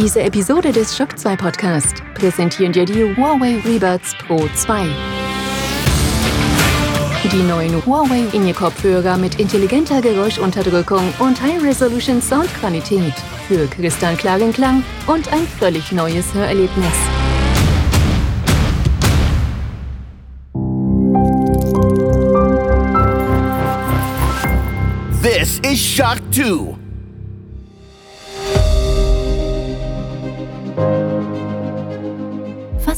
Diese Episode des Shock 2 Podcast präsentieren dir die Huawei Rebuds Pro 2. Die neuen Huawei In-Ear-Kopfhörer mit intelligenter Geräuschunterdrückung und High-Resolution Soundqualität für kristallklaren Klang und ein völlig neues Hörerlebnis. This is Shock 2.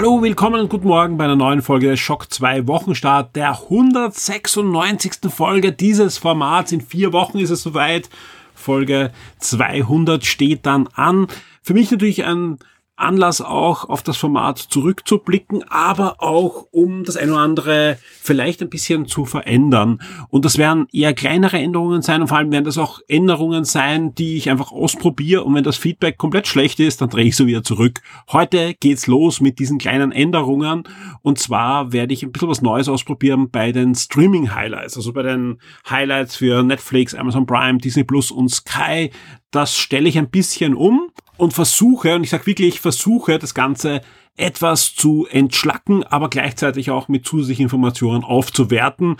Hallo, willkommen und guten Morgen bei einer neuen Folge des Schock 2 Wochenstart, der 196. Folge dieses Formats. In vier Wochen ist es soweit. Folge 200 steht dann an. Für mich natürlich ein Anlass auch auf das Format zurückzublicken, aber auch um das eine oder andere vielleicht ein bisschen zu verändern. Und das werden eher kleinere Änderungen sein und vor allem werden das auch Änderungen sein, die ich einfach ausprobiere und wenn das Feedback komplett schlecht ist, dann drehe ich so wieder zurück. Heute geht's los mit diesen kleinen Änderungen und zwar werde ich ein bisschen was Neues ausprobieren bei den Streaming Highlights, also bei den Highlights für Netflix, Amazon Prime, Disney Plus und Sky. Das stelle ich ein bisschen um und versuche, und ich sage wirklich, versuche das Ganze etwas zu entschlacken, aber gleichzeitig auch mit zusätzlichen Informationen aufzuwerten.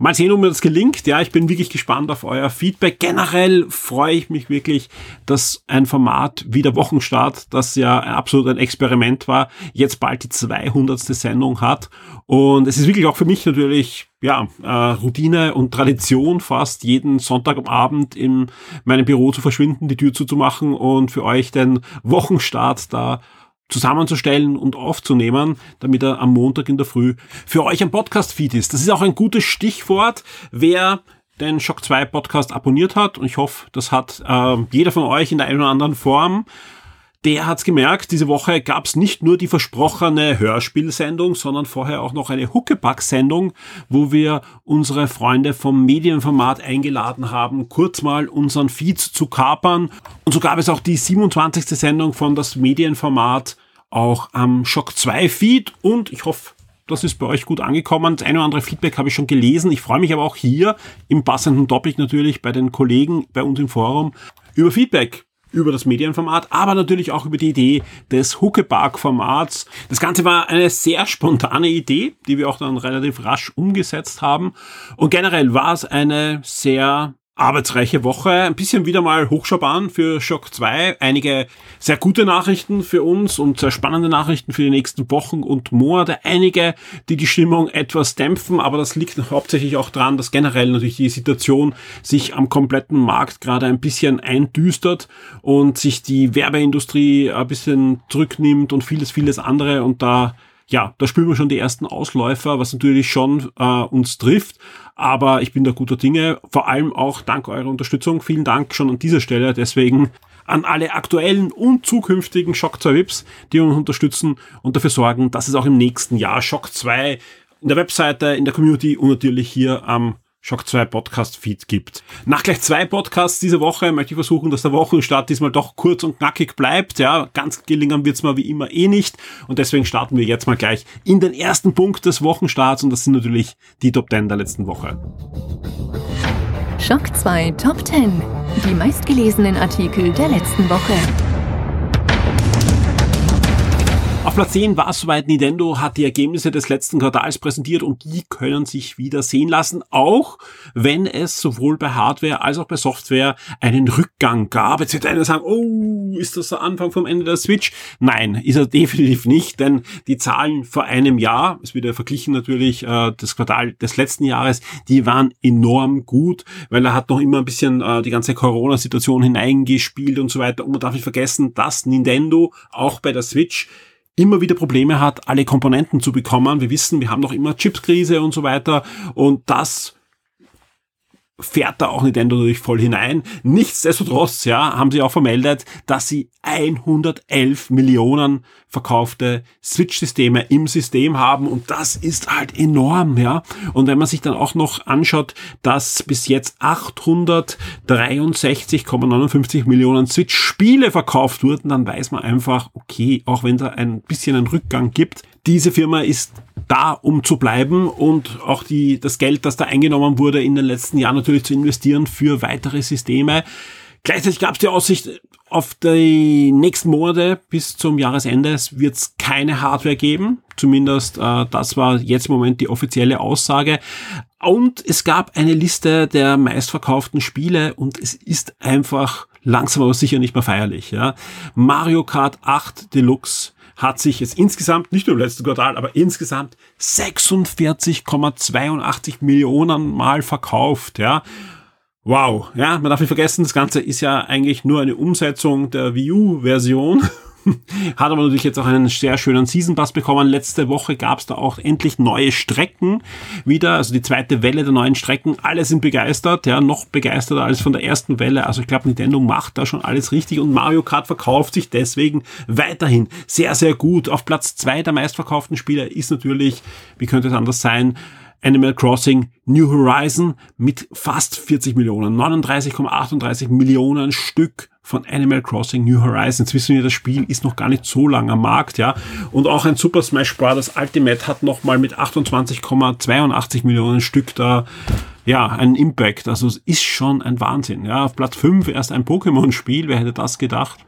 Mal sehen, ob mir das gelingt. Ja, ich bin wirklich gespannt auf euer Feedback. Generell freue ich mich wirklich, dass ein Format wie der Wochenstart, das ja absolut ein Experiment war, jetzt bald die 200. Sendung hat. Und es ist wirklich auch für mich natürlich, ja, äh, Routine und Tradition, fast jeden Sonntag am Abend in meinem Büro zu verschwinden, die Tür zuzumachen und für euch den Wochenstart da zusammenzustellen und aufzunehmen, damit er am Montag in der Früh für euch ein Podcast-Feed ist. Das ist auch ein gutes Stichwort, wer den Shock 2 Podcast abonniert hat und ich hoffe, das hat äh, jeder von euch in der einen oder anderen Form der hat's gemerkt, diese Woche gab's nicht nur die versprochene Hörspielsendung, sondern vorher auch noch eine Huckepack-Sendung, wo wir unsere Freunde vom Medienformat eingeladen haben, kurz mal unseren Feed zu kapern. Und so gab es auch die 27. Sendung von das Medienformat auch am Shock 2 Feed und ich hoffe, das ist bei euch gut angekommen. Das eine oder andere Feedback habe ich schon gelesen. Ich freue mich aber auch hier im passenden Topic natürlich bei den Kollegen bei uns im Forum über Feedback über das Medienformat, aber natürlich auch über die Idee des Huckepark-Formats. Das Ganze war eine sehr spontane Idee, die wir auch dann relativ rasch umgesetzt haben. Und generell war es eine sehr arbeitsreiche Woche. Ein bisschen wieder mal Hochschaubahn für Shock 2. Einige sehr gute Nachrichten für uns und sehr spannende Nachrichten für die nächsten Wochen und Monate. Einige, die die Stimmung etwas dämpfen, aber das liegt hauptsächlich auch daran, dass generell natürlich die Situation sich am kompletten Markt gerade ein bisschen eindüstert und sich die Werbeindustrie ein bisschen zurücknimmt und vieles, vieles andere und da ja, da spüren wir schon die ersten Ausläufer, was natürlich schon äh, uns trifft. Aber ich bin da guter Dinge, vor allem auch dank eurer Unterstützung. Vielen Dank schon an dieser Stelle. Deswegen an alle aktuellen und zukünftigen Shock 2 Vips, die uns unterstützen und dafür sorgen, dass es auch im nächsten Jahr Shock 2 in der Webseite, in der Community und natürlich hier am Shock 2 Podcast Feed gibt. Nach gleich zwei Podcasts diese Woche möchte ich versuchen, dass der Wochenstart diesmal doch kurz und knackig bleibt. Ja, ganz gelingen wird's mal wie immer eh nicht. Und deswegen starten wir jetzt mal gleich in den ersten Punkt des Wochenstarts und das sind natürlich die Top 10 der letzten Woche. Shock 2 Top 10. Die meistgelesenen Artikel der letzten Woche. Platz 10 war soweit, Nintendo hat die Ergebnisse des letzten Quartals präsentiert und die können sich wieder sehen lassen, auch wenn es sowohl bei Hardware als auch bei Software einen Rückgang gab. Jetzt wird einer sagen, oh, ist das der Anfang vom Ende der Switch? Nein, ist er definitiv nicht, denn die Zahlen vor einem Jahr, es wird ja verglichen natürlich äh, das Quartal des letzten Jahres, die waren enorm gut, weil er hat noch immer ein bisschen äh, die ganze Corona-Situation hineingespielt und so weiter. Und man darf nicht vergessen, dass Nintendo auch bei der Switch immer wieder Probleme hat, alle Komponenten zu bekommen. Wir wissen, wir haben noch immer Chipskrise und so weiter. Und das fährt da auch Nintendo natürlich voll hinein. Nichtsdestotrotz, ja, haben sie auch vermeldet, dass sie 111 Millionen verkaufte Switch-Systeme im System haben und das ist halt enorm, ja. Und wenn man sich dann auch noch anschaut, dass bis jetzt 863,59 Millionen Switch-Spiele verkauft wurden, dann weiß man einfach, okay, auch wenn da ein bisschen einen Rückgang gibt, diese Firma ist da, um zu bleiben und auch die, das Geld, das da eingenommen wurde, in den letzten Jahren natürlich zu investieren für weitere Systeme. Gleichzeitig gab es die Aussicht, auf die nächsten Monate bis zum Jahresende wird es keine Hardware geben. Zumindest äh, das war jetzt im Moment die offizielle Aussage. Und es gab eine Liste der meistverkauften Spiele und es ist einfach langsam aber sicher nicht mehr feierlich. Ja. Mario Kart 8 Deluxe hat sich jetzt insgesamt, nicht nur im letzten Quartal, aber insgesamt 46,82 Millionen Mal verkauft, ja. Wow, ja, man darf nicht vergessen, das Ganze ist ja eigentlich nur eine Umsetzung der Wii U-Version Hat aber natürlich jetzt auch einen sehr schönen Season Pass bekommen. Letzte Woche gab es da auch endlich neue Strecken wieder, also die zweite Welle der neuen Strecken. Alle sind begeistert, ja, noch begeisterter als von der ersten Welle. Also ich glaube, Nintendo macht da schon alles richtig und Mario Kart verkauft sich deswegen weiterhin sehr, sehr gut. Auf Platz zwei der meistverkauften Spiele ist natürlich, wie könnte es anders sein, Animal Crossing New Horizon mit fast 40 Millionen, 39,38 Millionen Stück von Animal Crossing New Horizons. Wissen wir, das Spiel ist noch gar nicht so lang am Markt, ja. Und auch ein Super Smash Bros. Ultimate hat nochmal mit 28,82 Millionen Stück da ja, einen Impact. Also es ist schon ein Wahnsinn. Ja, auf Platz 5 erst ein Pokémon-Spiel, wer hätte das gedacht?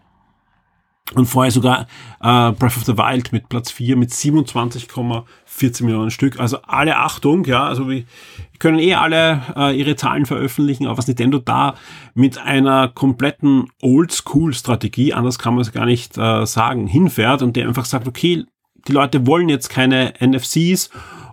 Und vorher sogar äh, Breath of the Wild mit Platz 4 mit 27,14 Millionen Stück. Also alle Achtung, ja, also wir können eh alle äh, ihre Zahlen veröffentlichen, aber was Nintendo da mit einer kompletten Oldschool-Strategie, anders kann man es gar nicht äh, sagen, hinfährt und der einfach sagt, okay, die Leute wollen jetzt keine NFCs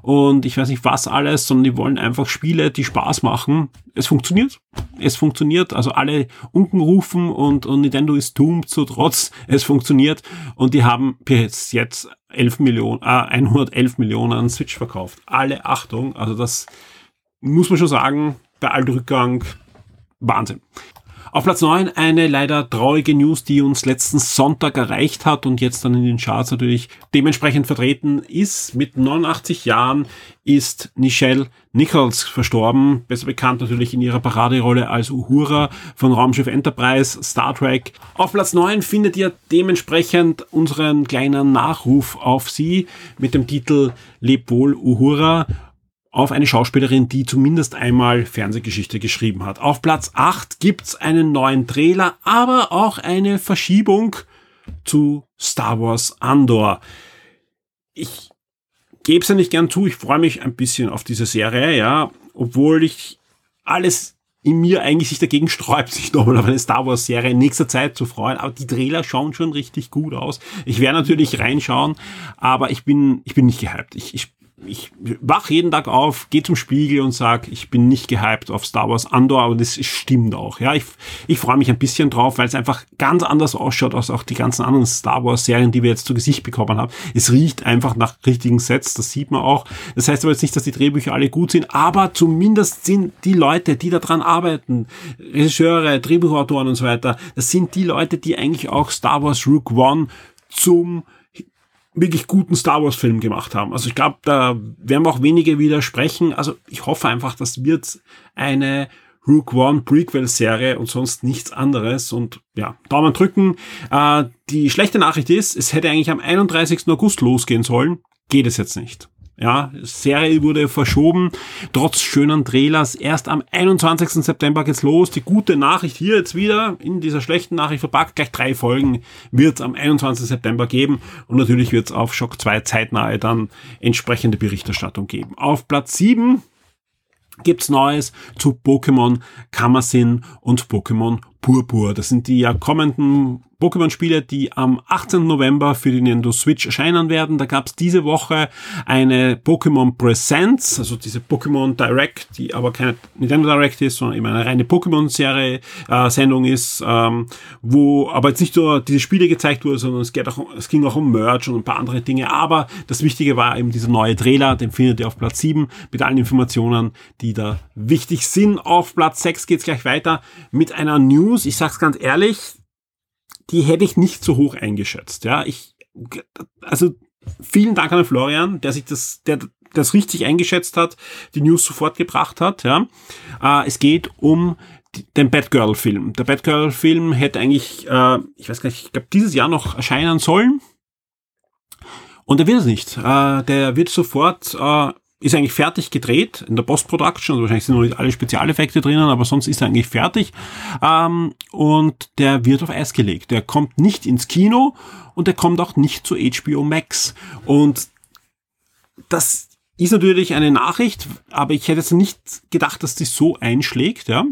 und ich weiß nicht was alles, sondern die wollen einfach Spiele, die Spaß machen. Es funktioniert. Es funktioniert. Also alle unten rufen und, und Nintendo ist doomed so trotz. Es funktioniert. Und die haben bis jetzt 11 Millionen, äh, 111 Millionen Switch verkauft. Alle Achtung. Also das muss man schon sagen, bei Rückgang Wahnsinn. Auf Platz 9 eine leider traurige News, die uns letzten Sonntag erreicht hat und jetzt dann in den Charts natürlich dementsprechend vertreten ist. Mit 89 Jahren ist Nichelle Nichols verstorben, besser bekannt natürlich in ihrer Paraderolle als Uhura von Raumschiff Enterprise, Star Trek. Auf Platz 9 findet ihr dementsprechend unseren kleinen Nachruf auf sie mit dem Titel Leb wohl Uhura auf eine Schauspielerin, die zumindest einmal Fernsehgeschichte geschrieben hat. Auf Platz 8 gibt's einen neuen Trailer, aber auch eine Verschiebung zu Star Wars Andor. Ich gebe es ja nicht gern zu, ich freue mich ein bisschen auf diese Serie, ja, obwohl ich alles in mir eigentlich sich dagegen sträubt, sich nochmal auf eine Star Wars Serie in nächster Zeit zu freuen. Aber die Trailer schauen schon richtig gut aus. Ich werde natürlich reinschauen, aber ich bin, ich bin nicht gehypt. Ich, ich ich wach jeden Tag auf, gehe zum Spiegel und sag, ich bin nicht gehypt auf Star Wars Andor, aber das stimmt auch. Ja, ich, ich freue mich ein bisschen drauf, weil es einfach ganz anders ausschaut als auch die ganzen anderen Star Wars Serien, die wir jetzt zu Gesicht bekommen haben. Es riecht einfach nach richtigen Sets, das sieht man auch. Das heißt aber jetzt nicht, dass die Drehbücher alle gut sind, aber zumindest sind die Leute, die daran arbeiten, Regisseure, Drehbuchautoren und so weiter, das sind die Leute, die eigentlich auch Star Wars Rook One zum wirklich guten Star Wars Film gemacht haben. Also ich glaube, da werden wir auch wenige widersprechen. Also ich hoffe einfach, das wird eine Rook One Prequel Serie und sonst nichts anderes. Und ja, Daumen drücken. Äh, die schlechte Nachricht ist, es hätte eigentlich am 31. August losgehen sollen. Geht es jetzt nicht. Ja, Serie wurde verschoben, trotz schönen Trailers. Erst am 21. September geht's los. Die gute Nachricht hier jetzt wieder in dieser schlechten Nachricht verpackt. Gleich drei Folgen wird am 21. September geben. Und natürlich wird's auf Shock 2 zeitnahe dann entsprechende Berichterstattung geben. Auf Platz 7 gibt's Neues zu Pokémon Kamasin und Pokémon Purpur. Das sind die ja kommenden Pokémon-Spiele, die am 18. November für die Nintendo Switch erscheinen werden. Da gab es diese Woche eine Pokémon Presents, also diese Pokémon Direct, die aber keine Nintendo Direct ist, sondern eben eine reine Pokémon-Serie, äh, Sendung ist, ähm, wo aber jetzt nicht nur diese Spiele gezeigt wurde, sondern es, geht auch, es ging auch um Merch und ein paar andere Dinge. Aber das Wichtige war eben dieser neue Trailer, den findet ihr auf Platz 7 mit allen Informationen, die da wichtig sind. Auf Platz 6 geht's gleich weiter mit einer News. Ich sag's ganz ehrlich, die hätte ich nicht so hoch eingeschätzt. Ja, ich, also vielen Dank an Florian, der sich das, der das richtig eingeschätzt hat, die News sofort gebracht hat. Ja, äh, es geht um den Batgirl-Film. Der Batgirl-Film hätte eigentlich, äh, ich weiß gar nicht, ich glaube dieses Jahr noch erscheinen sollen. Und er wird es nicht. Äh, der wird sofort äh, ist eigentlich fertig gedreht in der Post-Production, also wahrscheinlich sind noch nicht alle Spezialeffekte drinnen, aber sonst ist er eigentlich fertig. Ähm, und der wird auf Eis gelegt. Der kommt nicht ins Kino und der kommt auch nicht zu HBO Max. Und das ist natürlich eine Nachricht, aber ich hätte jetzt nicht gedacht, dass die so einschlägt, ja.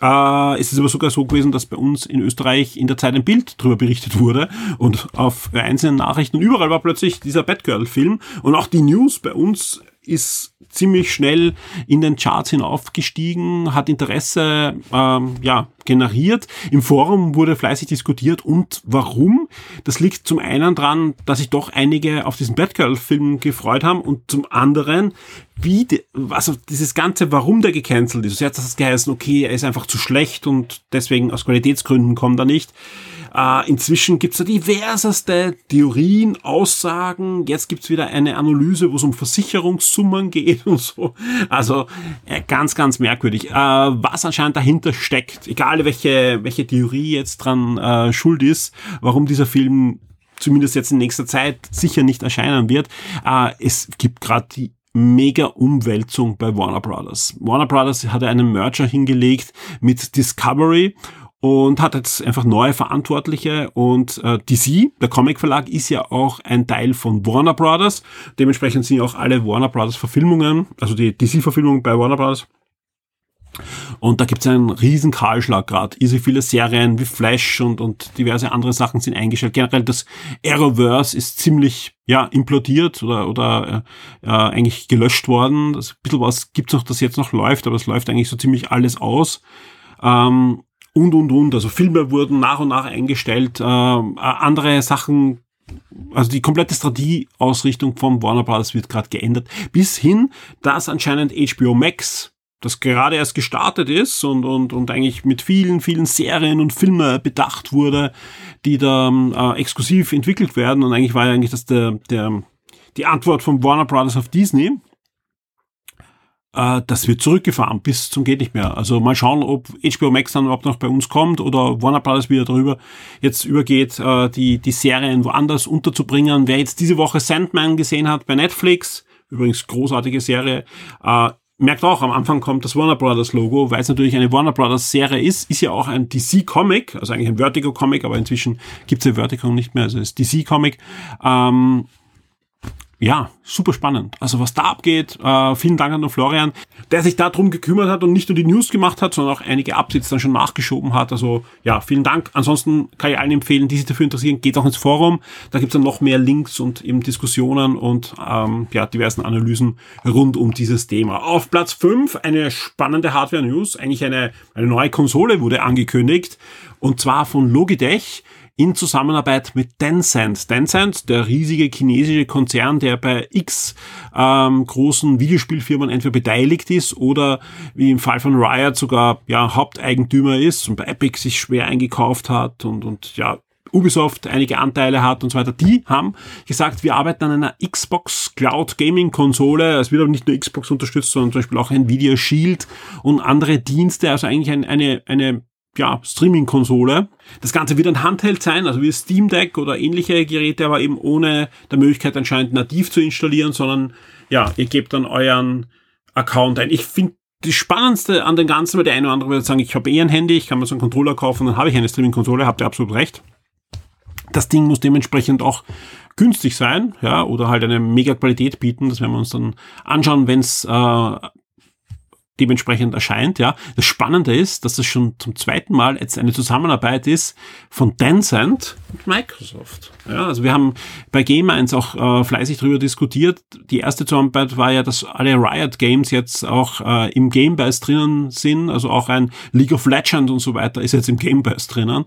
Äh, es ist aber sogar so gewesen, dass bei uns in Österreich in der Zeit ein Bild darüber berichtet wurde und auf einzelnen Nachrichten und überall war plötzlich dieser Batgirl-Film und auch die News bei uns ist ziemlich schnell in den Charts hinaufgestiegen, hat Interesse ähm, ja, generiert. Im Forum wurde fleißig diskutiert und warum? Das liegt zum einen dran, dass sich doch einige auf diesen Batgirl-Film gefreut haben und zum anderen, wie, die, also dieses ganze, warum der gecancelt ist. Jetzt hat es geheißen, okay, er ist einfach zu schlecht und deswegen aus Qualitätsgründen kommt er nicht. Äh, inzwischen gibt's da diverseste Theorien, Aussagen. Jetzt gibt's wieder eine Analyse, wo es um Versicherungssummen geht und so. Also äh, ganz, ganz merkwürdig. Äh, was anscheinend dahinter steckt, egal welche, welche Theorie jetzt dran äh, schuld ist, warum dieser Film zumindest jetzt in nächster Zeit sicher nicht erscheinen wird. Äh, es gibt gerade die mega Umwälzung bei Warner Brothers. Warner Brothers hatte einen Merger hingelegt mit Discovery und hat jetzt einfach neue Verantwortliche und äh, DC, der Comic Verlag, ist ja auch ein Teil von Warner Brothers. Dementsprechend sind ja auch alle Warner Brothers Verfilmungen, also die DC-Verfilmungen bei Warner Brothers. Und da gibt es einen riesen Kahlschlag gerade. Easy viele Serien wie Flash und, und diverse andere Sachen sind eingestellt. Generell das Arrowverse ist ziemlich ja implodiert oder, oder äh, äh, eigentlich gelöscht worden. Das, ein bisschen was gibt's noch, das jetzt noch läuft, aber es läuft eigentlich so ziemlich alles aus. Ähm, und, und, und. Also Filme wurden nach und nach eingestellt, äh, andere Sachen also die komplette Strategieausrichtung von Warner Bros. wird gerade geändert, bis hin, dass anscheinend HBO Max, das gerade erst gestartet ist und, und, und eigentlich mit vielen, vielen Serien und Filmen bedacht wurde, die da äh, exklusiv entwickelt werden. Und eigentlich war ja eigentlich das der, der, die Antwort von Warner Bros. auf Disney äh, das wird zurückgefahren bis zum geht nicht mehr. Also mal schauen, ob HBO Max dann überhaupt noch bei uns kommt oder Warner Bros. wieder darüber jetzt übergeht, äh, die, die Serien woanders unterzubringen. Wer jetzt diese Woche Sandman gesehen hat bei Netflix, übrigens großartige Serie, äh, merkt auch, am Anfang kommt das Warner Brothers Logo, weil es natürlich eine Warner Brothers Serie ist, ist ja auch ein DC Comic, also eigentlich ein Vertigo Comic, aber inzwischen gibt es ja Vertigo nicht mehr, also ist DC Comic. Ähm, ja, super spannend. Also was da abgeht, äh, vielen Dank an den Florian, der sich darum gekümmert hat und nicht nur die News gemacht hat, sondern auch einige Updates dann schon nachgeschoben hat. Also ja, vielen Dank. Ansonsten kann ich allen empfehlen, die sich dafür interessieren, geht auch ins Forum. Da gibt's dann noch mehr Links und eben Diskussionen und ähm, ja, diversen Analysen rund um dieses Thema. Auf Platz 5 eine spannende Hardware-News. Eigentlich eine, eine neue Konsole wurde angekündigt und zwar von Logitech in Zusammenarbeit mit Tencent. Tencent, der riesige chinesische Konzern, der bei x ähm, großen Videospielfirmen entweder beteiligt ist oder wie im Fall von Riot sogar ja, Haupteigentümer ist und bei Epic sich schwer eingekauft hat und, und ja, Ubisoft einige Anteile hat und so weiter, die haben gesagt, wir arbeiten an einer Xbox Cloud Gaming Konsole. Es wird aber nicht nur Xbox unterstützt, sondern zum Beispiel auch Nvidia Shield und andere Dienste. Also eigentlich ein, eine, eine ja, Streaming-Konsole. Das Ganze wird ein Handheld sein, also wie Steam Deck oder ähnliche Geräte, aber eben ohne der Möglichkeit anscheinend nativ zu installieren, sondern ja, ihr gebt dann euren Account ein. Ich finde die spannendste an dem Ganzen, weil der eine oder andere würde sagen, ich habe eh ein Handy, ich kann mir so einen Controller kaufen, dann habe ich eine Streaming-Konsole, habt ihr absolut recht. Das Ding muss dementsprechend auch günstig sein, ja, oder halt eine mega Qualität bieten. Das werden wir uns dann anschauen, wenn es äh, dementsprechend erscheint. Ja, das Spannende ist, dass das schon zum zweiten Mal jetzt eine Zusammenarbeit ist von Tencent und Microsoft. Ja, also wir haben bei Game 1 auch äh, fleißig darüber diskutiert. Die erste Zusammenarbeit war ja, dass alle Riot Games jetzt auch äh, im Game Pass drinnen sind. Also auch ein League of Legends und so weiter ist jetzt im Game Pass drinnen.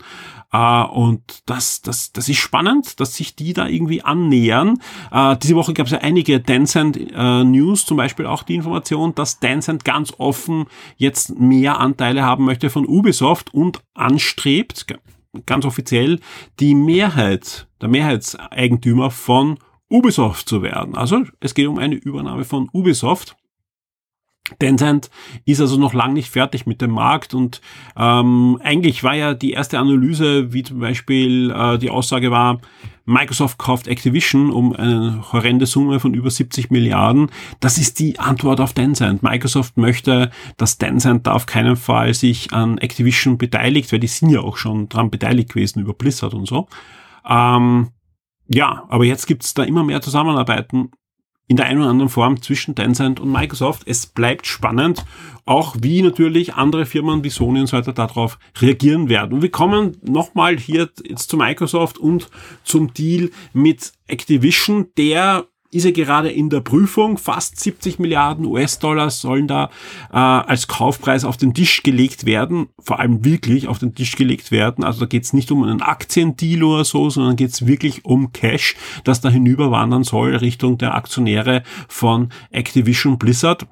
Äh, und das, das, das ist spannend, dass sich die da irgendwie annähern. Äh, diese Woche gab es ja einige Tencent äh, News, zum Beispiel auch die Information, dass Tencent ganz offen jetzt mehr Anteile haben möchte von Ubisoft und anstrebt, ganz offiziell, die Mehrheit, der Mehrheitseigentümer von Ubisoft zu werden. Also es geht um eine Übernahme von Ubisoft. Tencent ist also noch lang nicht fertig mit dem Markt und ähm, eigentlich war ja die erste Analyse, wie zum Beispiel äh, die Aussage war, Microsoft kauft Activision um eine horrende Summe von über 70 Milliarden. Das ist die Antwort auf Tencent. Microsoft möchte, dass Tencent da auf keinen Fall sich an Activision beteiligt, weil die sind ja auch schon dran beteiligt gewesen über Blizzard und so. Ähm, ja, aber jetzt gibt's da immer mehr Zusammenarbeiten in der einen oder anderen Form zwischen Tencent und Microsoft. Es bleibt spannend, auch wie natürlich andere Firmen wie Sony und so weiter darauf reagieren werden. Und wir kommen nochmal hier jetzt zu Microsoft und zum Deal mit Activision, der ist er gerade in der Prüfung. Fast 70 Milliarden US-Dollar sollen da äh, als Kaufpreis auf den Tisch gelegt werden, vor allem wirklich auf den Tisch gelegt werden. Also da geht es nicht um einen Aktiendeal oder so, sondern geht es wirklich um Cash, das da hinüberwandern soll Richtung der Aktionäre von Activision Blizzard.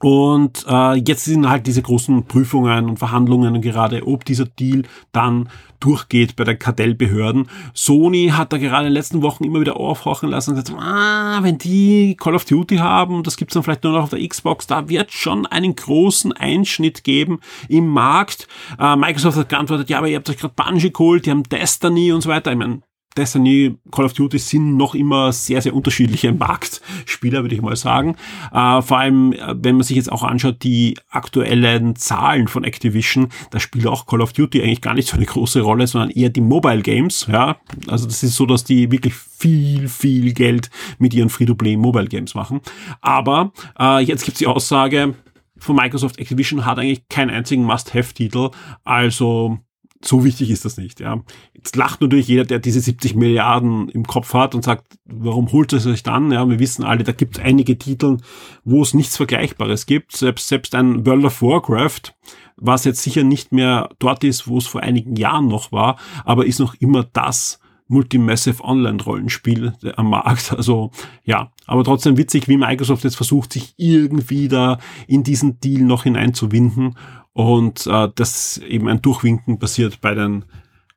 Und äh, jetzt sind halt diese großen Prüfungen und Verhandlungen gerade, ob dieser Deal dann durchgeht bei den Kartellbehörden. Sony hat da gerade in den letzten Wochen immer wieder aufhorchen lassen und gesagt, ah, wenn die Call of Duty haben, das gibt's dann vielleicht nur noch auf der Xbox, da wird schon einen großen Einschnitt geben im Markt. Äh, Microsoft hat geantwortet, ja, aber ihr habt euch gerade Bungie geholt, die haben Destiny und so weiter. Ich meine, Destiny, Call of Duty sind noch immer sehr, sehr unterschiedliche Marktspieler, würde ich mal sagen. Äh, vor allem, äh, wenn man sich jetzt auch anschaut, die aktuellen Zahlen von Activision, da spielt auch Call of Duty eigentlich gar nicht so eine große Rolle, sondern eher die Mobile Games. Ja, also das ist so, dass die wirklich viel, viel Geld mit ihren Free-to-Play Mobile Games machen. Aber äh, jetzt gibt's die Aussage, von Microsoft Activision hat eigentlich keinen einzigen Must-Have-Titel. Also so wichtig ist das nicht. Ja. Jetzt lacht natürlich jeder, der diese 70 Milliarden im Kopf hat und sagt, warum holt es sich dann? Ja, wir wissen alle, da gibt es einige Titel, wo es nichts Vergleichbares gibt. Selbst, selbst ein World of Warcraft, was jetzt sicher nicht mehr dort ist, wo es vor einigen Jahren noch war, aber ist noch immer das Multimassive Online-Rollenspiel am Markt. Also ja, aber trotzdem witzig, wie Microsoft jetzt versucht, sich irgendwie da in diesen Deal noch hineinzuwinden und äh, das eben ein Durchwinken passiert bei den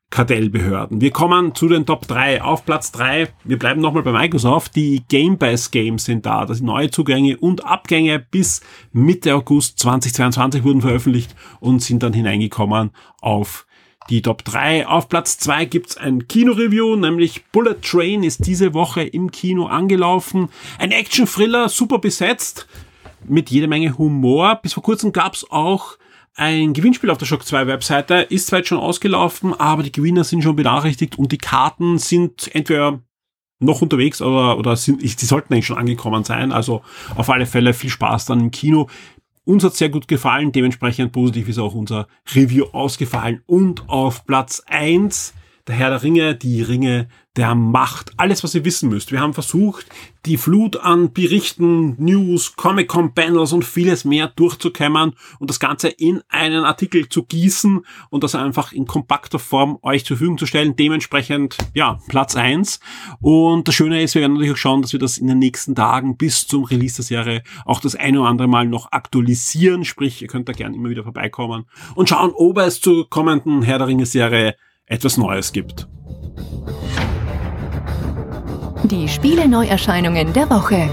Kartellbehörden. Wir kommen zu den Top 3. Auf Platz 3, wir bleiben nochmal bei Microsoft, die Game Pass Games sind da. Das sind neue Zugänge und Abgänge bis Mitte August 2022 wurden veröffentlicht und sind dann hineingekommen auf die Top 3. Auf Platz 2 gibt's ein Kino-Review, nämlich Bullet Train ist diese Woche im Kino angelaufen. Ein Action-Thriller, super besetzt, mit jede Menge Humor. Bis vor kurzem gab's auch ein Gewinnspiel auf der Shock 2 Webseite ist zwar jetzt schon ausgelaufen, aber die Gewinner sind schon benachrichtigt und die Karten sind entweder noch unterwegs oder, oder sind, die sollten eigentlich schon angekommen sein. Also auf alle Fälle viel Spaß dann im Kino. Uns hat sehr gut gefallen, dementsprechend positiv ist auch unser Review ausgefallen. Und auf Platz eins der Herr der Ringe, die Ringe der Macht. Alles, was ihr wissen müsst. Wir haben versucht, die Flut an Berichten, News, Comic-Con-Panels und vieles mehr durchzukämmern und das Ganze in einen Artikel zu gießen und das einfach in kompakter Form euch zur Verfügung zu stellen. Dementsprechend, ja, Platz eins. Und das Schöne ist, wir werden natürlich auch schauen, dass wir das in den nächsten Tagen bis zum Release der Serie auch das eine oder andere Mal noch aktualisieren. Sprich, ihr könnt da gerne immer wieder vorbeikommen und schauen, ob es zur kommenden Herr der Ringe-Serie etwas Neues gibt. Die Spiele-Neuerscheinungen der Woche.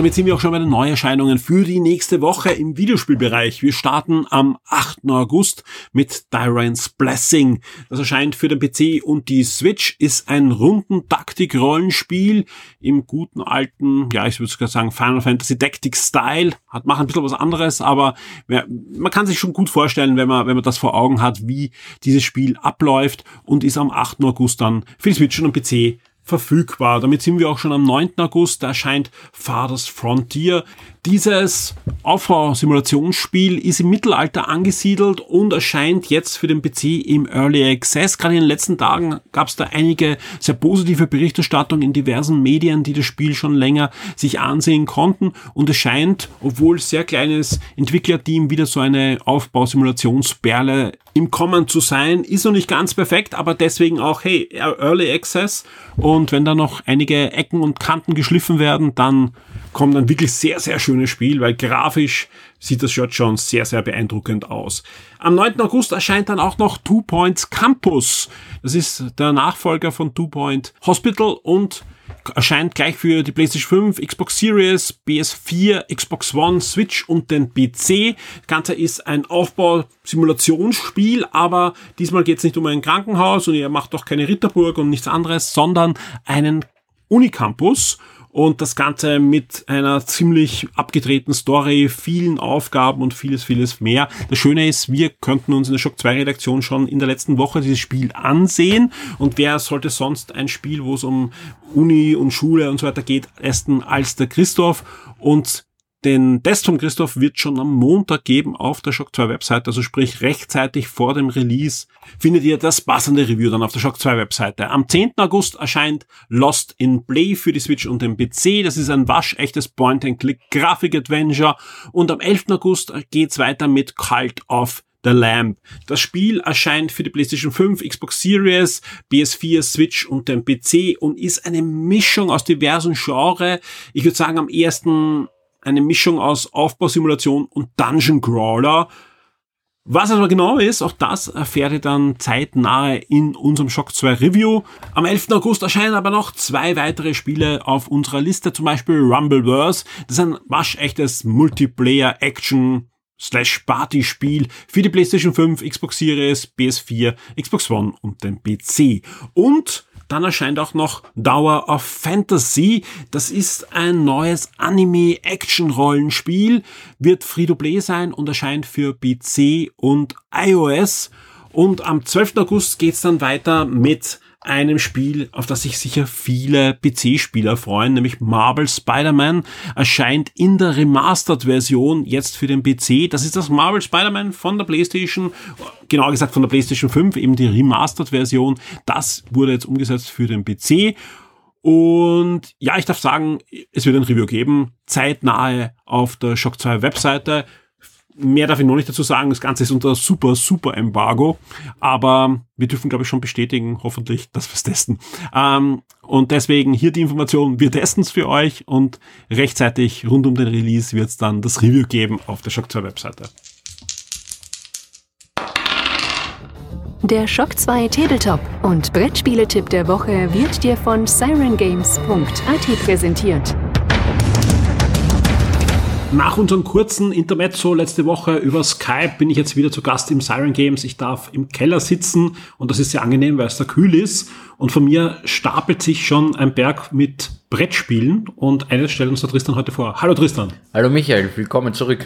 Damit sind wir auch schon bei den Neuerscheinungen für die nächste Woche im Videospielbereich. Wir starten am 8. August mit Tyrant's Blessing. Das erscheint für den PC und die Switch, ist ein runden Taktik-Rollenspiel im guten alten, ja, ich würde sogar sagen Final Fantasy Tactics Style. Hat, macht ein bisschen was anderes, aber man kann sich schon gut vorstellen, wenn man, wenn man das vor Augen hat, wie dieses Spiel abläuft und ist am 8. August dann für die Switch und den PC verfügbar. Damit sind wir auch schon am 9. August. Da erscheint Father's Frontier. Dieses Aufbausimulationsspiel ist im Mittelalter angesiedelt und erscheint jetzt für den PC im Early Access. Gerade in den letzten Tagen gab es da einige sehr positive Berichterstattungen in diversen Medien, die das Spiel schon länger sich ansehen konnten. Und es scheint, obwohl sehr kleines Entwicklerteam, wieder so eine Aufbausimulationsperle im Kommen zu sein. Ist noch nicht ganz perfekt, aber deswegen auch, hey, Early Access. Und wenn da noch einige Ecken und Kanten geschliffen werden, dann kommt ein wirklich sehr, sehr schönes Spiel, weil grafisch sieht das Shirt schon sehr, sehr beeindruckend aus. Am 9. August erscheint dann auch noch Two Points Campus. Das ist der Nachfolger von Two Point Hospital und erscheint gleich für die PlayStation 5, Xbox Series, PS4, Xbox One, Switch und den PC. Das Ganze ist ein Aufbau-Simulationsspiel, aber diesmal geht es nicht um ein Krankenhaus und ihr macht doch keine Ritterburg und nichts anderes, sondern einen Unicampus und das Ganze mit einer ziemlich abgedrehten Story, vielen Aufgaben und vieles, vieles mehr. Das Schöne ist, wir könnten uns in der Shock 2 Redaktion schon in der letzten Woche dieses Spiel ansehen und wer sollte sonst ein Spiel, wo es um Uni und Schule und so weiter geht, essen als der Christoph und den Test von Christoph wird schon am Montag geben auf der Shock 2 Webseite, also sprich rechtzeitig vor dem Release findet ihr das passende Review dann auf der Shock 2 Webseite. Am 10. August erscheint Lost in Play für die Switch und den PC. Das ist ein waschechtes Point-and-Click Grafik-Adventure und am 11. August geht's weiter mit Cult of The Lamb. Das Spiel erscheint für die PlayStation 5, Xbox Series, PS4, Switch und den PC und ist eine Mischung aus diversen Genres. Ich würde sagen, am ersten eine Mischung aus Aufbausimulation und Dungeon Crawler. Was aber genau ist, auch das erfährt ihr dann zeitnahe in unserem Shock 2 Review. Am 11. August erscheinen aber noch zwei weitere Spiele auf unserer Liste, zum Beispiel Rumbleverse. Das ist ein waschechtes Multiplayer-Action slash Party-Spiel für die PlayStation 5, Xbox Series, PS4, Xbox One und den PC. Und dann erscheint auch noch Dauer of Fantasy. Das ist ein neues Anime-Action-Rollenspiel, wird Free-to-Play sein und erscheint für PC und iOS. Und am 12. August geht's dann weiter mit einem Spiel, auf das sich sicher viele PC-Spieler freuen, nämlich Marvel Spider-Man, erscheint in der Remastered-Version jetzt für den PC. Das ist das Marvel Spider-Man von der PlayStation, genauer gesagt von der PlayStation 5, eben die Remastered-Version. Das wurde jetzt umgesetzt für den PC. Und ja, ich darf sagen, es wird ein Review geben, zeitnahe auf der Shock 2 Webseite. Mehr darf ich noch nicht dazu sagen. Das Ganze ist unter super, super Embargo. Aber wir dürfen, glaube ich, schon bestätigen, hoffentlich, dass wir es testen. Ähm, und deswegen hier die Information. Wir testen es für euch und rechtzeitig rund um den Release wird es dann das Review geben auf der Shock 2 Webseite. Der Shock 2 Tabletop und Brettspieletipp der Woche wird dir von sirengames.at präsentiert. Nach unserem kurzen Intermezzo letzte Woche über Skype bin ich jetzt wieder zu Gast im Siren Games. Ich darf im Keller sitzen und das ist sehr angenehm, weil es da kühl ist. Und von mir stapelt sich schon ein Berg mit Brettspielen und eines stellt uns der Tristan heute vor. Hallo Tristan. Hallo Michael, willkommen zurück.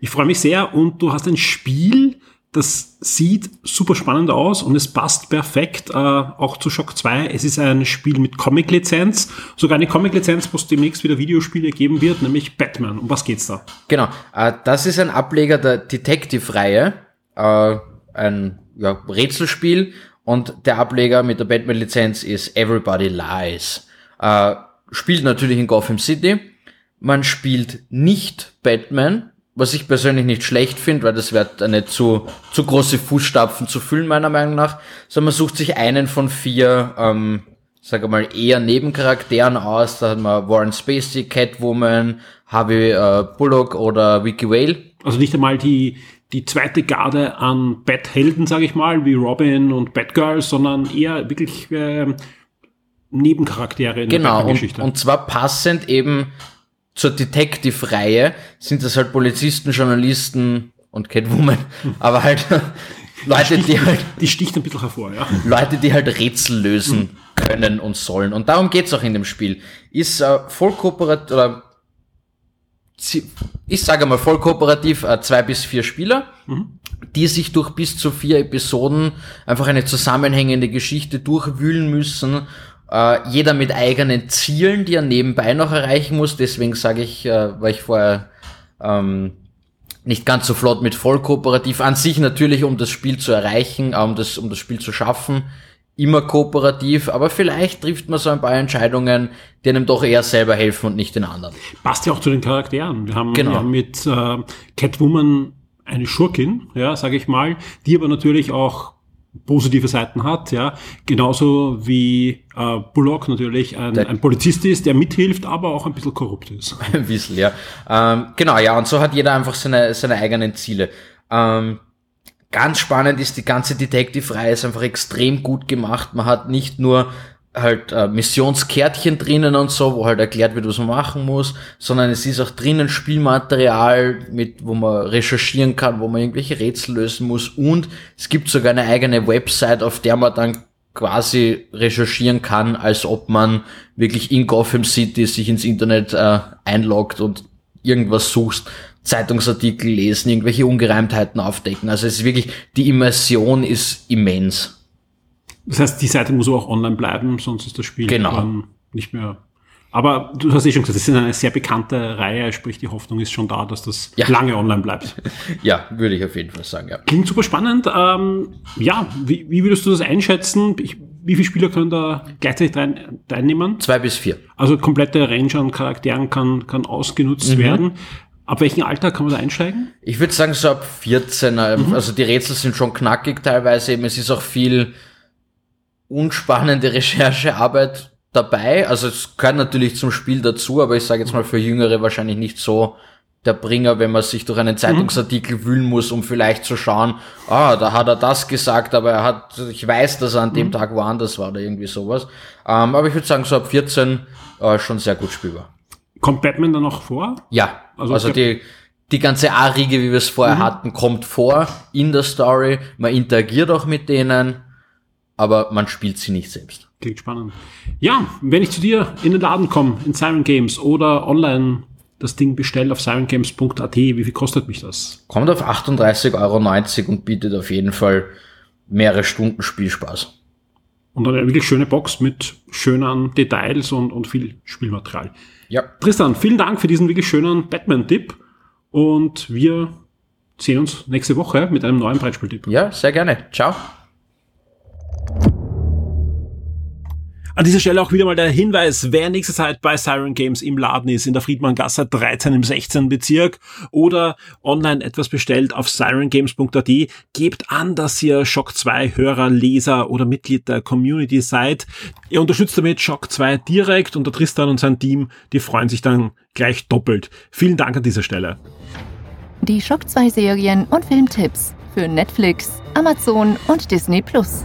Ich freue mich sehr und du hast ein Spiel, das sieht super spannend aus und es passt perfekt äh, auch zu Shock 2. Es ist ein Spiel mit Comic-Lizenz, sogar eine Comic-Lizenz, wo es demnächst wieder Videospiele geben wird, nämlich Batman. Um was geht's da? Genau, äh, das ist ein Ableger der Detective-Reihe, äh, ein ja, Rätselspiel und der Ableger mit der Batman-Lizenz ist Everybody Lies. Äh, spielt natürlich in Gotham City. Man spielt nicht Batman, was ich persönlich nicht schlecht finde, weil das wird eine zu, zu große Fußstapfen zu füllen, meiner Meinung nach, sondern man sucht sich einen von vier, ähm, sage mal, eher Nebencharakteren aus. Da hat man Warren Spacey, Catwoman, Harvey äh, Bullock oder Vicky Whale. Also nicht einmal die, die zweite Garde an Bathelden, sage ich mal, wie Robin und Batgirl, sondern eher wirklich äh, Nebencharaktere in genau, der Geschichte. Und, und zwar passend eben zur Detective-Reihe sind das halt Polizisten, Journalisten und Catwoman, aber halt Leute, die, die halt. Die sticht ein bisschen hervor, ja. Leute, die halt Rätsel lösen können und sollen. Und darum geht's auch in dem Spiel. Ist äh, voll kooperativ, oder ich sage mal voll kooperativ, äh, zwei bis vier Spieler, mhm. die sich durch bis zu vier Episoden einfach eine zusammenhängende Geschichte durchwühlen müssen Äh, jeder mit eigenen Zielen, die er nebenbei noch erreichen muss. Deswegen sage ich, äh, weil ich vorher ähm, nicht ganz so flott mit Vollkooperativ. An sich natürlich, um das Spiel zu erreichen, äh, um das, um das Spiel zu schaffen, immer kooperativ, aber vielleicht trifft man so ein paar Entscheidungen, die einem doch eher selber helfen und nicht den anderen. Passt ja auch zu den Charakteren. Wir haben, Genau. wir haben mit äh, Catwoman eine Schurkin, ja, sage ich mal, die aber natürlich auch positive Seiten hat, ja, genauso wie äh, Bullock natürlich ein, ein Polizist ist, der mithilft, aber auch ein bisschen korrupt ist. Ein bisschen, ja. Ähm, genau, ja, und so hat jeder einfach seine, seine eigenen Ziele. Ähm, ganz spannend ist, die ganze Detective-Reihe ist einfach extrem gut gemacht. Man hat nicht nur halt äh, Missionskärtchen drinnen und so, wo halt erklärt wird, was man machen muss, sondern es ist auch drinnen Spielmaterial, mit, wo man recherchieren kann, wo man irgendwelche Rätsel lösen muss und es gibt sogar eine eigene Website, auf der man dann quasi recherchieren kann, als ob man wirklich in Gotham City sich ins Internet äh, einloggt und irgendwas suchst, Zeitungsartikel lesen, irgendwelche Ungereimtheiten aufdecken. Also es ist wirklich, die Immersion ist immens. Das heißt, die Seite muss auch online bleiben, sonst ist das Spiel Genau. dann nicht mehr. Aber du hast eh schon gesagt, das ist eine sehr bekannte Reihe, sprich die Hoffnung ist schon da, dass das Ja. lange online bleibt. Ja, würde ich auf jeden Fall sagen, ja. Klingt super spannend. Ähm, ja, wie, wie würdest du das einschätzen? Ich, wie viele Spieler können da gleichzeitig teilnehmen? Zwei bis vier. Also komplette Range an Charakteren kann, kann ausgenutzt werden. Ab welchem Alter kann man da einsteigen? Ich würde sagen, so ab 14, ähm, also die Rätsel sind schon knackig teilweise, eben es ist auch viel unspannende Recherchearbeit dabei. Also es gehört natürlich zum Spiel dazu, aber ich sage jetzt mal für Jüngere wahrscheinlich nicht so der Bringer, wenn man sich durch einen Zeitungsartikel wühlen muss, um vielleicht zu schauen, ah, da hat er das gesagt, aber er hat, ich weiß, dass er an dem Tag woanders war oder irgendwie sowas. Ähm, aber ich würde sagen, so ab 14 äh, schon sehr gut spielbar. Kommt Batman da noch vor? Ja, Also also, die, die ganze A-Riege, wie wir es vorher hatten, kommt vor in der Story. Man interagiert auch mit denen, aber man spielt sie nicht selbst. Klingt spannend. Ja, wenn ich zu dir in den Laden komme, in Siren Games oder online das Ding bestelle auf sirengames.at, wie viel kostet mich das? Kommt auf 38,90 Euro und bietet auf jeden Fall mehrere Stunden Spielspaß. Und eine wirklich schöne Box mit schönen Details und, und viel Spielmaterial. Ja, Tristan, vielen Dank für diesen wirklich schönen Batman-Tipp und wir sehen uns nächste Woche mit einem neuen Brettspieltipp. ja, sehr gerne. Ciao. An dieser Stelle auch wieder mal der Hinweis, wer nächste Zeit bei Siren Games im Laden ist, in der Friedmanngasse 13 im 16. Bezirk oder online etwas bestellt auf sirengames.at, gebt an, dass ihr Shock 2 Hörer, Leser oder Mitglied der Community seid. Ihr unterstützt damit Shock 2 direkt und der Tristan und sein Team, die freuen sich dann gleich doppelt. Vielen Dank an dieser Stelle. Die Shock 2 Serien und Filmtipps für Netflix, Amazon und Disney Plus.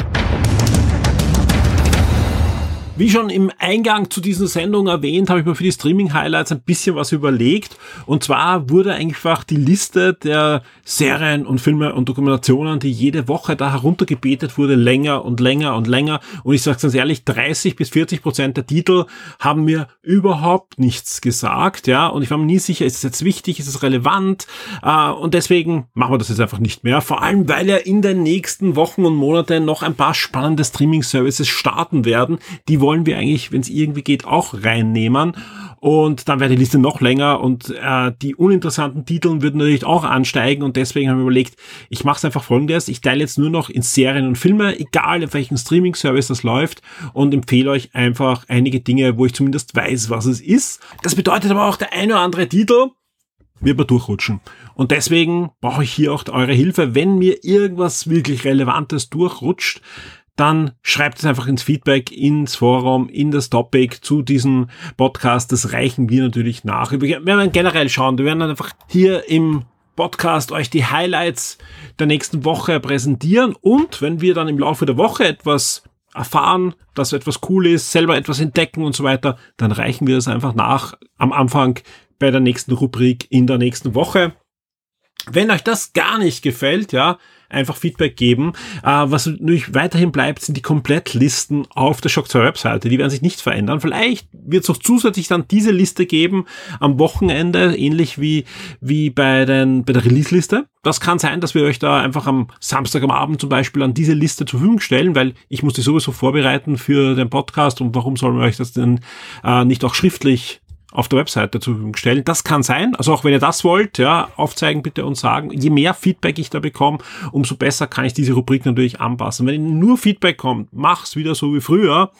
Wie schon im Eingang zu dieser Sendung erwähnt, habe ich mir für die Streaming-Highlights ein bisschen was überlegt. Und zwar wurde einfach die Liste der Serien und Filme und Dokumentationen, die jede Woche da heruntergebetet wurde, länger und länger und länger. Und ich sage ganz ehrlich, 30 bis 40 Prozent der Titel haben mir überhaupt nichts gesagt. Ja, und ich war mir nie sicher, ist es jetzt wichtig, ist es relevant? Äh, und deswegen machen wir das jetzt einfach nicht mehr. Vor allem, weil ja in den nächsten Wochen und Monaten noch ein paar spannende Streaming-Services starten werden. Die wollen wir eigentlich, wenn es irgendwie geht, auch reinnehmen. Und dann wäre die Liste noch länger und äh, die uninteressanten Titel würden natürlich auch ansteigen und deswegen haben wir überlegt, ich mache es einfach folgendes, ich teile jetzt nur noch in Serien und Filme, egal auf welchem Streaming-Service das läuft und empfehle euch einfach einige Dinge, wo ich zumindest weiß, was es ist. Das bedeutet aber auch der eine oder andere Titel, wird man durchrutschen. Und deswegen brauche ich hier auch eure Hilfe. Wenn mir irgendwas wirklich Relevantes durchrutscht, dann schreibt es einfach ins Feedback, ins Forum, in das Topic zu diesem Podcast. Das reichen wir natürlich nach. Wir werden generell schauen. Wir werden einfach hier im Podcast euch die Highlights der nächsten Woche präsentieren. Und wenn wir dann im Laufe der Woche etwas erfahren, dass etwas cool ist, selber etwas entdecken und so weiter, dann reichen wir das einfach nach am Anfang bei der nächsten Rubrik in der nächsten Woche. Wenn euch das gar nicht gefällt, ja, einfach Feedback geben. Äh, was natürlich weiterhin bleibt, sind die Komplettlisten auf der Shock 2 Webseite. Die werden sich nicht verändern. Vielleicht wird es auch zusätzlich dann diese Liste geben am Wochenende, ähnlich wie, wie bei, den, bei der Release-Liste. Das kann sein, dass wir euch da einfach am Samstag am Abend zum Beispiel an diese Liste zur Verfügung stellen, weil ich muss die sowieso vorbereiten für den Podcast und warum sollen wir euch das denn äh, nicht auch schriftlich auf der Webseite zur Verfügung stellen. Das kann sein. Also auch wenn ihr das wollt, ja, aufzeigen bitte und sagen. Je mehr Feedback ich da bekomme, umso besser kann ich diese Rubrik natürlich anpassen. Wenn nur Feedback kommt, mach's wieder so wie früher,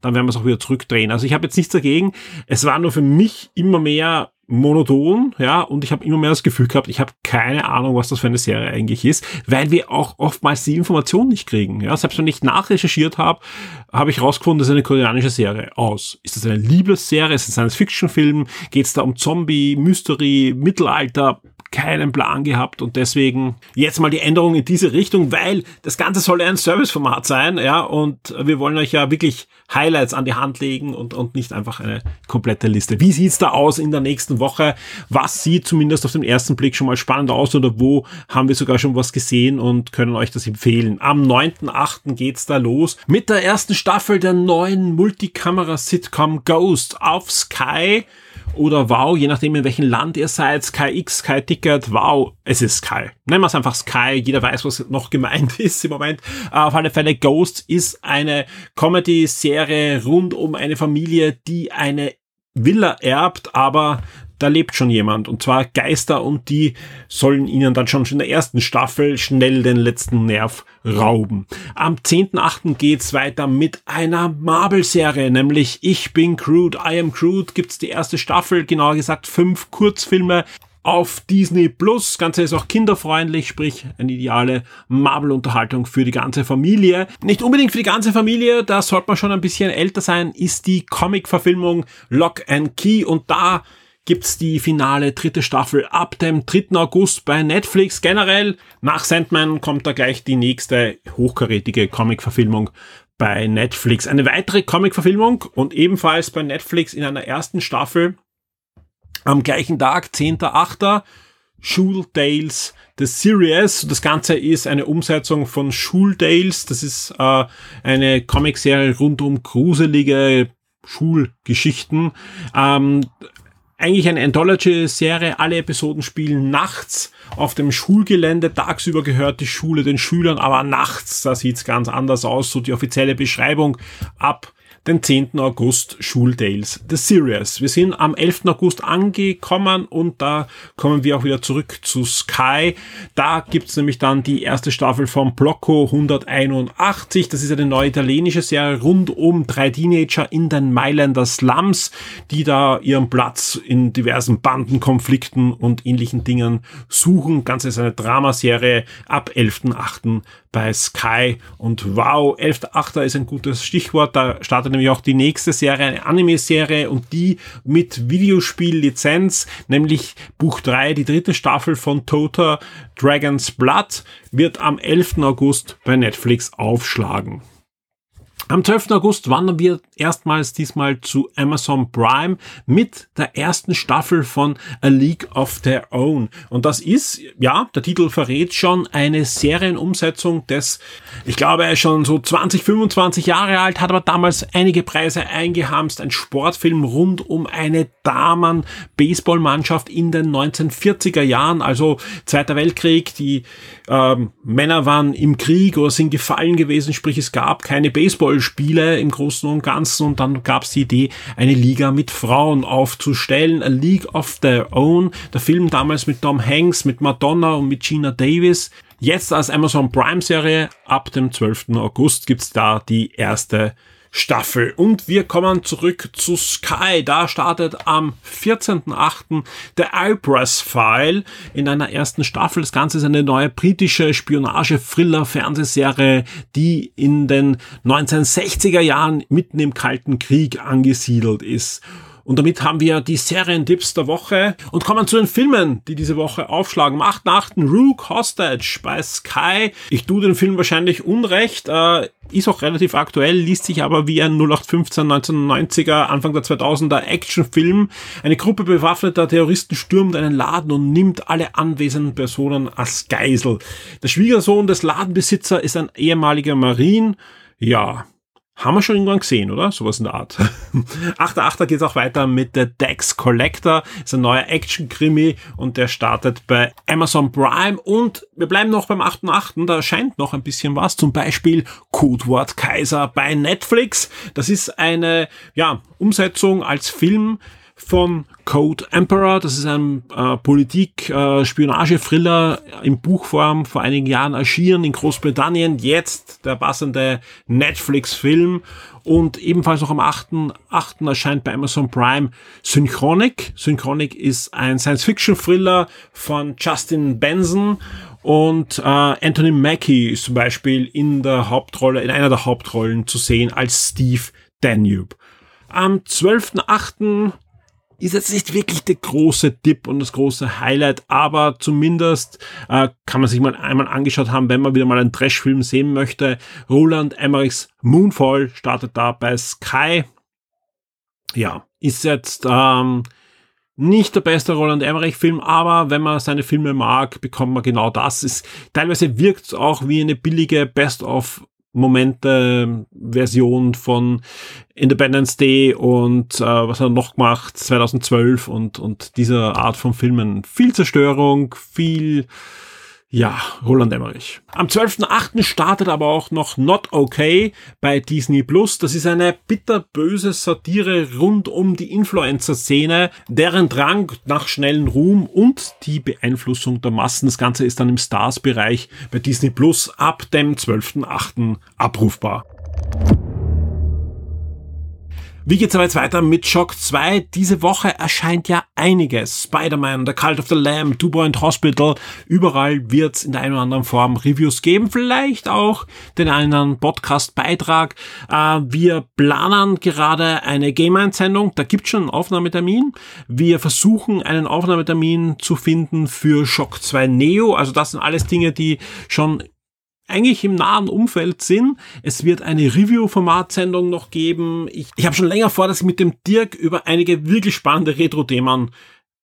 dann werden wir es auch wieder zurückdrehen. Also ich habe jetzt nichts dagegen. Es war nur für mich immer mehr monoton, ja, und ich habe immer mehr das Gefühl gehabt, ich habe keine Ahnung, was das für eine Serie eigentlich ist, weil wir auch oftmals die Informationen nicht kriegen. Ja, selbst wenn ich nachrecherchiert habe, habe ich rausgefunden, das ist eine koreanische Serie aus. Ist das eine Liebesserie? Ist es ein Science-Fiction-Film? Geht es da um Zombie, Mystery, Mittelalter? Keinen Plan gehabt und deswegen jetzt mal die Änderung in diese Richtung, weil das Ganze soll ja ein Serviceformat sein, ja, und wir wollen euch ja wirklich Highlights an die Hand legen und, und nicht einfach eine komplette Liste. Wie sieht's da aus in der nächsten Woche? Was sieht zumindest auf den ersten Blick schon mal spannend aus oder wo haben wir sogar schon was gesehen und können euch das empfehlen? Am 9.8. geht's da los mit der ersten Staffel der neuen Multikamera-Sitcom Ghost auf Sky oder Wow, je nachdem in welchem Land ihr seid, Sky X, Wow, es ist Sky. Nennen wir es einfach Sky, jeder weiß, was noch gemeint ist im Moment. Auf alle Fälle Ghost ist eine Comedy-Serie rund um eine Familie, die eine Villa erbt, aber da lebt schon jemand und zwar Geister und die sollen ihnen dann schon in der ersten Staffel schnell den letzten Nerv rauben. Am 10.8. geht's weiter mit einer Marvel-Serie, nämlich Ich bin Crude, I am Crude, gibt's die erste Staffel, genauer gesagt fünf Kurzfilme auf Disney Plus. Ganze ist auch kinderfreundlich, sprich eine ideale Marvel-Unterhaltung für die ganze Familie. Nicht unbedingt für die ganze Familie, da sollte man schon ein bisschen älter sein, ist die Comic-Verfilmung Lock and Key und da gibt's die finale dritte Staffel ab dem 3. August bei Netflix. Generell nach Sandman kommt da gleich die nächste hochkarätige Comic-Verfilmung bei Netflix. Eine weitere Comic-Verfilmung und ebenfalls bei Netflix in einer ersten Staffel am gleichen Tag, 10.8. Schul Tales The Series. Das Ganze ist eine Umsetzung von Schul Tales. Das ist äh, eine Comicserie rund um gruselige Schulgeschichten. Ähm, eigentlich eine Anthology-Serie. Alle Episoden spielen nachts auf dem Schulgelände. Tagsüber gehört die Schule den Schülern, aber nachts, da sieht's ganz anders aus. So die offizielle Beschreibung ab den 10. August Schuldales The Series. Wir sind am 11. August angekommen und da kommen wir auch wieder zurück zu Sky. Da gibt's nämlich dann die erste Staffel von Blocco 181. Das ist eine neue italienische Serie rund um drei Teenager in den Mailänder Slums, die da ihren Platz in diversen Bandenkonflikten und ähnlichen Dingen suchen. Ganze ist eine Dramaserie ab 11.8 bei Sky und wow, 11.8. ist ein gutes Stichwort. Da startet nämlich auch die nächste Serie, eine Anime-Serie und die mit Videospiellizenz, nämlich Buch 3, die dritte Staffel von Total Dragon's Blood, wird am 11. August bei Netflix aufschlagen. Am 12. August wandern wir erstmals diesmal zu Amazon Prime mit der ersten Staffel von A League of Their Own. Und das ist, ja, der Titel verrät schon, eine Serienumsetzung des, ich glaube, schon so 20, 25 Jahre alt, hat aber damals einige Preise eingehamst. Ein Sportfilm rund um eine Damen-Baseballmannschaft in den 1940er Jahren, also Zweiter Weltkrieg. Die ähm, Männer waren im Krieg oder sind gefallen gewesen, sprich es gab keine Baseballspiele im Großen und Ganzen und dann gab es die Idee, eine Liga mit Frauen aufzustellen, A League of Their Own. Der Film damals mit Tom Hanks, mit Madonna und mit Gina Davis. Jetzt als Amazon Prime Serie ab dem 12. August gibt's da die erste Staffel. Und wir kommen zurück zu Sky. Da startet am 14.8. der Ipress File in einer ersten Staffel. Das Ganze ist eine neue britische Spionage-Thriller-Fernsehserie, die in den 1960er Jahren mitten im Kalten Krieg angesiedelt ist. Und damit haben wir die Serientipps der Woche und kommen zu den Filmen, die diese Woche aufschlagen. Am 8.8. Rook Hostage bei Sky. Ich tue den Film wahrscheinlich unrecht, äh, ist auch relativ aktuell, liest sich aber wie ein 0815 1990er, Anfang der 2000er Actionfilm. Eine Gruppe bewaffneter Terroristen stürmt einen Laden und nimmt alle anwesenden Personen als Geisel. Der Schwiegersohn des Ladenbesitzer ist ein ehemaliger Marine. Ja, haben wir schon irgendwann gesehen, oder? Sowas in der Art. 8.8. geht es auch weiter mit The Dex Collector. Ist ein neuer Action-Krimi und der startet bei Amazon Prime. Und wir bleiben noch beim 8.8. Da erscheint noch ein bisschen was. Zum Beispiel Codewort Kaiser bei Netflix. Das ist eine, ja, Umsetzung als Film von Code Emperor. Das ist ein äh, Politik-Spionage-Thriller äh, in Buchform vor einigen Jahren erschienen in Großbritannien. Jetzt der passende Netflix-Film. Und ebenfalls noch am 8.8. erscheint bei Amazon Prime Synchronic. Synchronic ist ein Science-Fiction-Thriller von Justin Benson. Und äh, Anthony Mackie ist zum Beispiel in der Hauptrolle, in einer der Hauptrollen zu sehen als Steve Danube. Am 12.8 ist jetzt nicht wirklich der große Tipp und das große Highlight, aber zumindest äh, kann man sich mal einmal angeschaut haben, wenn man wieder mal einen Trash-Film sehen möchte. Roland Emmerichs Moonfall startet da bei Sky. Ja, ist jetzt ähm, nicht der beste Roland Emmerich-Film, aber wenn man seine Filme mag, bekommt man genau das. Ist, teilweise wirkt es auch wie eine billige Best-of Momente Version von Independence Day und äh, was hat er noch gemacht? 2012 und und dieser Art von Filmen. Viel Zerstörung viel ja, Roland Emmerich. Am 12.8. startet aber auch noch Not Okay bei Disney Plus. Das ist eine bitterböse Satire rund um die Influencer-Szene, deren Drang nach schnellen Ruhm und die Beeinflussung der Massen. Das Ganze ist dann im Stars-Bereich bei Disney Plus ab dem 12.8. abrufbar. Wie geht's aber jetzt weiter mit Shock 2? Diese Woche erscheint ja einiges. Spider-Man, The Cult of the Lamb, Two Point Hospital. Überall wird's in der einen oder anderen Form Reviews geben. Vielleicht auch den einen Podcast-Beitrag. Äh, wir planen gerade eine Game-Einsendung. Da gibt's schon einen Aufnahmetermin. Wir versuchen einen Aufnahmetermin zu finden für Shock 2 Neo. Also das sind alles Dinge, die schon eigentlich im nahen Umfeld sind. Es wird eine Review-Formatsendung noch geben. Ich, ich habe schon länger vor, dass ich mit dem Dirk über einige wirklich spannende Retro-Themen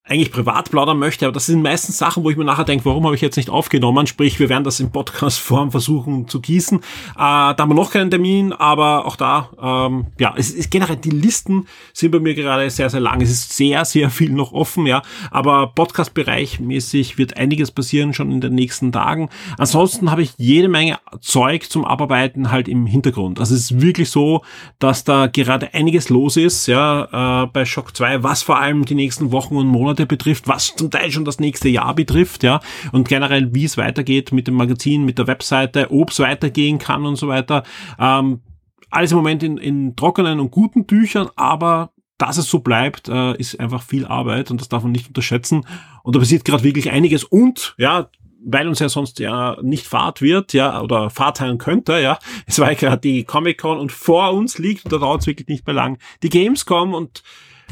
eigentlich privat plaudern möchte, aber das sind meistens Sachen, wo ich mir nachher denke, warum habe ich jetzt nicht aufgenommen? Sprich, wir werden das in Podcast-Form versuchen zu gießen. Äh, da haben wir noch keinen Termin, aber auch da, ähm, ja, es ist generell, die Listen sind bei mir gerade sehr, sehr lang. Es ist sehr, sehr viel noch offen, ja, aber Podcast-Bereich mäßig wird einiges passieren schon in den nächsten Tagen. Ansonsten habe ich jede Menge Zeug zum Abarbeiten halt im Hintergrund. Also es ist wirklich so, dass da gerade einiges los ist, ja, äh, bei Shock 2, was vor allem die nächsten Wochen und Monate Monate betrifft, was zum Teil schon das nächste Jahr betrifft, ja, und generell, wie es weitergeht mit dem Magazin, mit der Webseite, ob es weitergehen kann und so weiter. Ähm, alles im Moment in, in trockenen und guten Tüchern, aber dass es so bleibt, äh, ist einfach viel Arbeit und das darf man nicht unterschätzen. Und da passiert gerade wirklich einiges und ja, weil uns ja sonst ja nicht Fahrt wird, ja, oder Fahrt sein könnte, ja. Es war ja gerade die Comic-Con und vor uns liegt, und da dauert es wirklich nicht mehr lang, die Gamescom und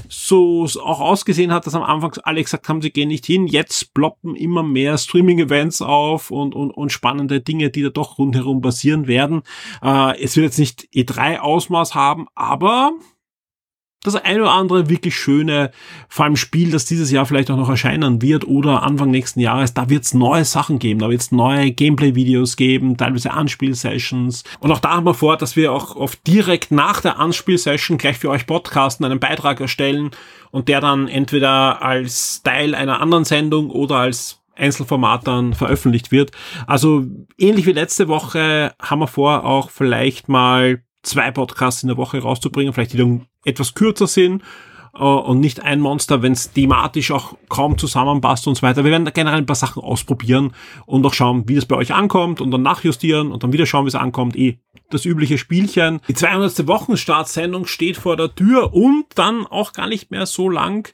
so auch ausgesehen hat, dass am Anfang alle gesagt haben, sie gehen nicht hin. Jetzt ploppen immer mehr Streaming-Events auf und, und, und spannende Dinge, die da doch rundherum passieren werden. Äh, es wird jetzt nicht E3-Ausmaß haben, aber das eine oder andere wirklich schöne, vor allem Spiel, das dieses Jahr vielleicht auch noch erscheinen wird oder Anfang nächsten Jahres, da wird es neue Sachen geben, da wird es neue Gameplay-Videos geben, teilweise Anspielsessions. Und auch da haben wir vor, dass wir auch oft direkt nach der Anspielsession gleich für euch podcasten, einen Beitrag erstellen und der dann entweder als Teil einer anderen Sendung oder als Einzelformat dann veröffentlicht wird. Also ähnlich wie letzte Woche haben wir vor, auch vielleicht mal zwei Podcasts in der Woche rauszubringen, vielleicht die dann etwas kürzer sind äh, und nicht ein Monster, wenn es thematisch auch kaum zusammenpasst und so weiter. Wir werden generell ein paar Sachen ausprobieren und auch schauen, wie das bei euch ankommt und dann nachjustieren und dann wieder schauen, wie es ankommt. Eh das übliche Spielchen. Die 200. Wochenstartsendung steht vor der Tür und dann auch gar nicht mehr so lang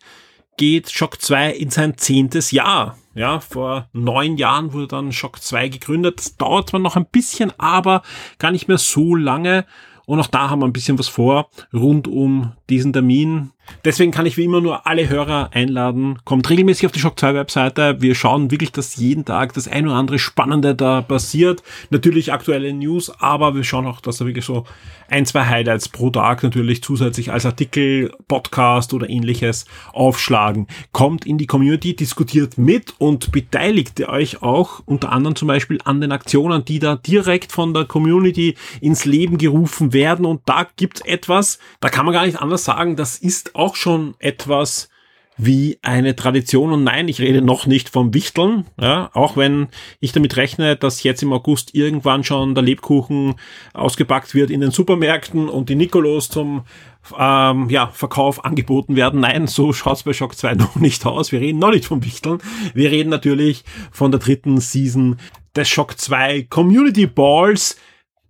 geht Shock 2 in sein zehntes Jahr. Ja, vor neun Jahren wurde dann Shock 2 gegründet. Das dauert zwar noch ein bisschen, aber gar nicht mehr so lange. Und auch da haben wir ein bisschen was vor rund um diesen Termin. Deswegen kann ich wie immer nur alle Hörer einladen. Kommt regelmäßig auf die Shock 2 Webseite. Wir schauen wirklich, dass jeden Tag das ein oder andere Spannende da passiert. Natürlich aktuelle News, aber wir schauen auch, dass da wirklich so ein, zwei Highlights pro Tag natürlich zusätzlich als Artikel, Podcast oder ähnliches aufschlagen. Kommt in die Community, diskutiert mit und beteiligt euch auch unter anderem zum Beispiel an den Aktionen, die da direkt von der Community ins Leben gerufen werden. Und da gibt's etwas, da kann man gar nicht anders sagen, das ist auch schon etwas, wie eine Tradition. Und nein, ich rede noch nicht vom Wichteln, ja, auch wenn ich damit rechne, dass jetzt im August irgendwann schon der Lebkuchen ausgepackt wird in den Supermärkten und die Nikolos zum ähm, ja, Verkauf angeboten werden. Nein, so schaut's bei Shock 2 noch nicht aus. Wir reden noch nicht vom Wichteln. Wir reden natürlich von der dritten Season des Shock 2 Community Balls.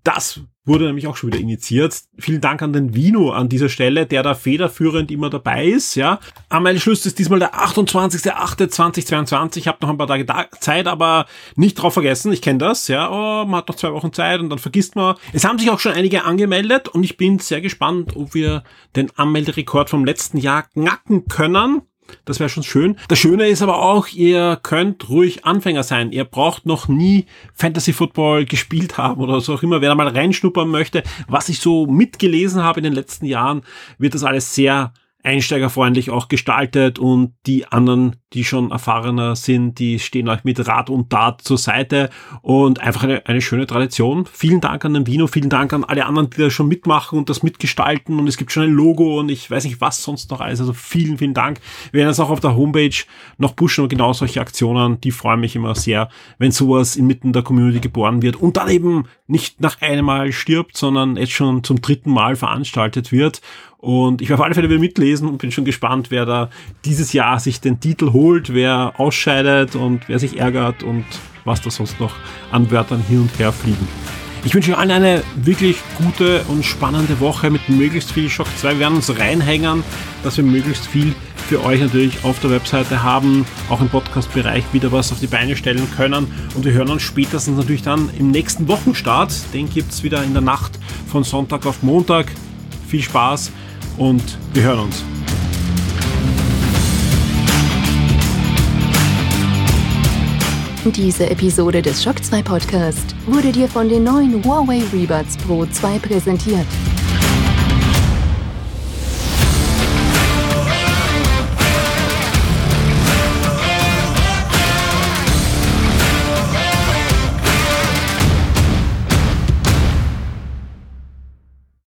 Das wurde nämlich auch schon wieder initiiert. Vielen Dank an den Vino an dieser Stelle, der da federführend immer dabei ist, ja. Schluss ist diesmal der 28.08.2022. Ich habe noch ein paar Tage Zeit, aber nicht drauf vergessen. Ich kenne das, ja. Oh, man hat noch zwei Wochen Zeit und dann vergisst man. Es haben sich auch schon einige angemeldet und ich bin sehr gespannt, ob wir den Anmelderekord vom letzten Jahr knacken können. Das wäre schon schön. Das Schöne ist aber auch, ihr könnt ruhig Anfänger sein. Ihr braucht noch nie Fantasy Football gespielt haben oder so auch immer. Wer da mal reinschnuppern möchte, was ich so mitgelesen habe in den letzten Jahren, wird das alles sehr einsteigerfreundlich auch gestaltet und die anderen, die schon erfahrener sind, die stehen euch mit Rat und Tat zur Seite und einfach eine, eine schöne Tradition. Vielen Dank an den Vino, vielen Dank an alle anderen, die da schon mitmachen und das mitgestalten und es gibt schon ein Logo und ich weiß nicht was sonst noch alles. Also vielen, vielen Dank. Wir werden es auch auf der Homepage noch pushen und genau solche Aktionen, die freuen mich immer sehr, wenn sowas inmitten der Community geboren wird und dann eben nicht nach einem Mal stirbt, sondern jetzt schon zum dritten Mal veranstaltet wird und ich werde auf alle Fälle wieder mitlesen und bin schon gespannt, wer da dieses Jahr sich den Titel holt, wer ausscheidet und wer sich ärgert und was da sonst noch an Wörtern hin und her fliegen. Ich wünsche euch allen eine wirklich gute und spannende Woche mit möglichst viel Shock 2. Wir werden uns reinhängen, dass wir möglichst viel für euch natürlich auf der Webseite haben, auch im Podcast-Bereich wieder was auf die Beine stellen können. Und wir hören uns spätestens natürlich dann im nächsten Wochenstart. Den gibt es wieder in der Nacht von Sonntag auf Montag. Viel Spaß und wir hören uns. Diese Episode des Shock 2 Podcast wurde dir von den neuen Huawei Rebuds Pro 2 präsentiert.